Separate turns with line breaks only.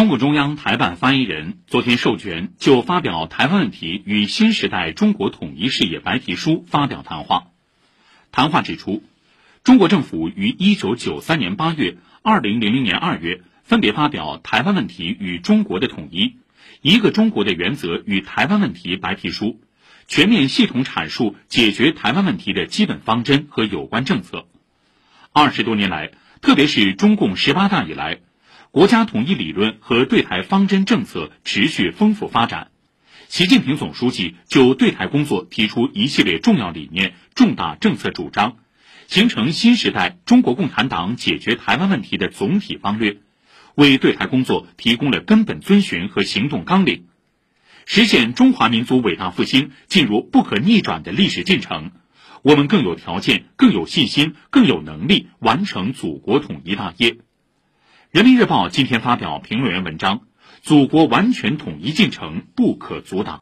中共中央台办发言人昨天授权就发表《台湾问题与新时代中国统一事业白皮书》发表谈话。谈话指出，中国政府于一九九三年八月、二零零零年二月分别发表《台湾问题与中国的统一》《一个中国的原则与台湾问题白皮书》，全面系统阐述解决台湾问题的基本方针和有关政策。二十多年来，特别是中共十八大以来。国家统一理论和对台方针政策持续丰富发展，习近平总书记就对台工作提出一系列重要理念、重大政策主张，形成新时代中国共产党解决台湾问题的总体方略，为对台工作提供了根本遵循和行动纲领，实现中华民族伟大复兴进入不可逆转的历史进程。我们更有条件、更有信心、更有能力完成祖国统一大业。人民日报今天发表评论员文章：“祖国完全统一进程不可阻挡。”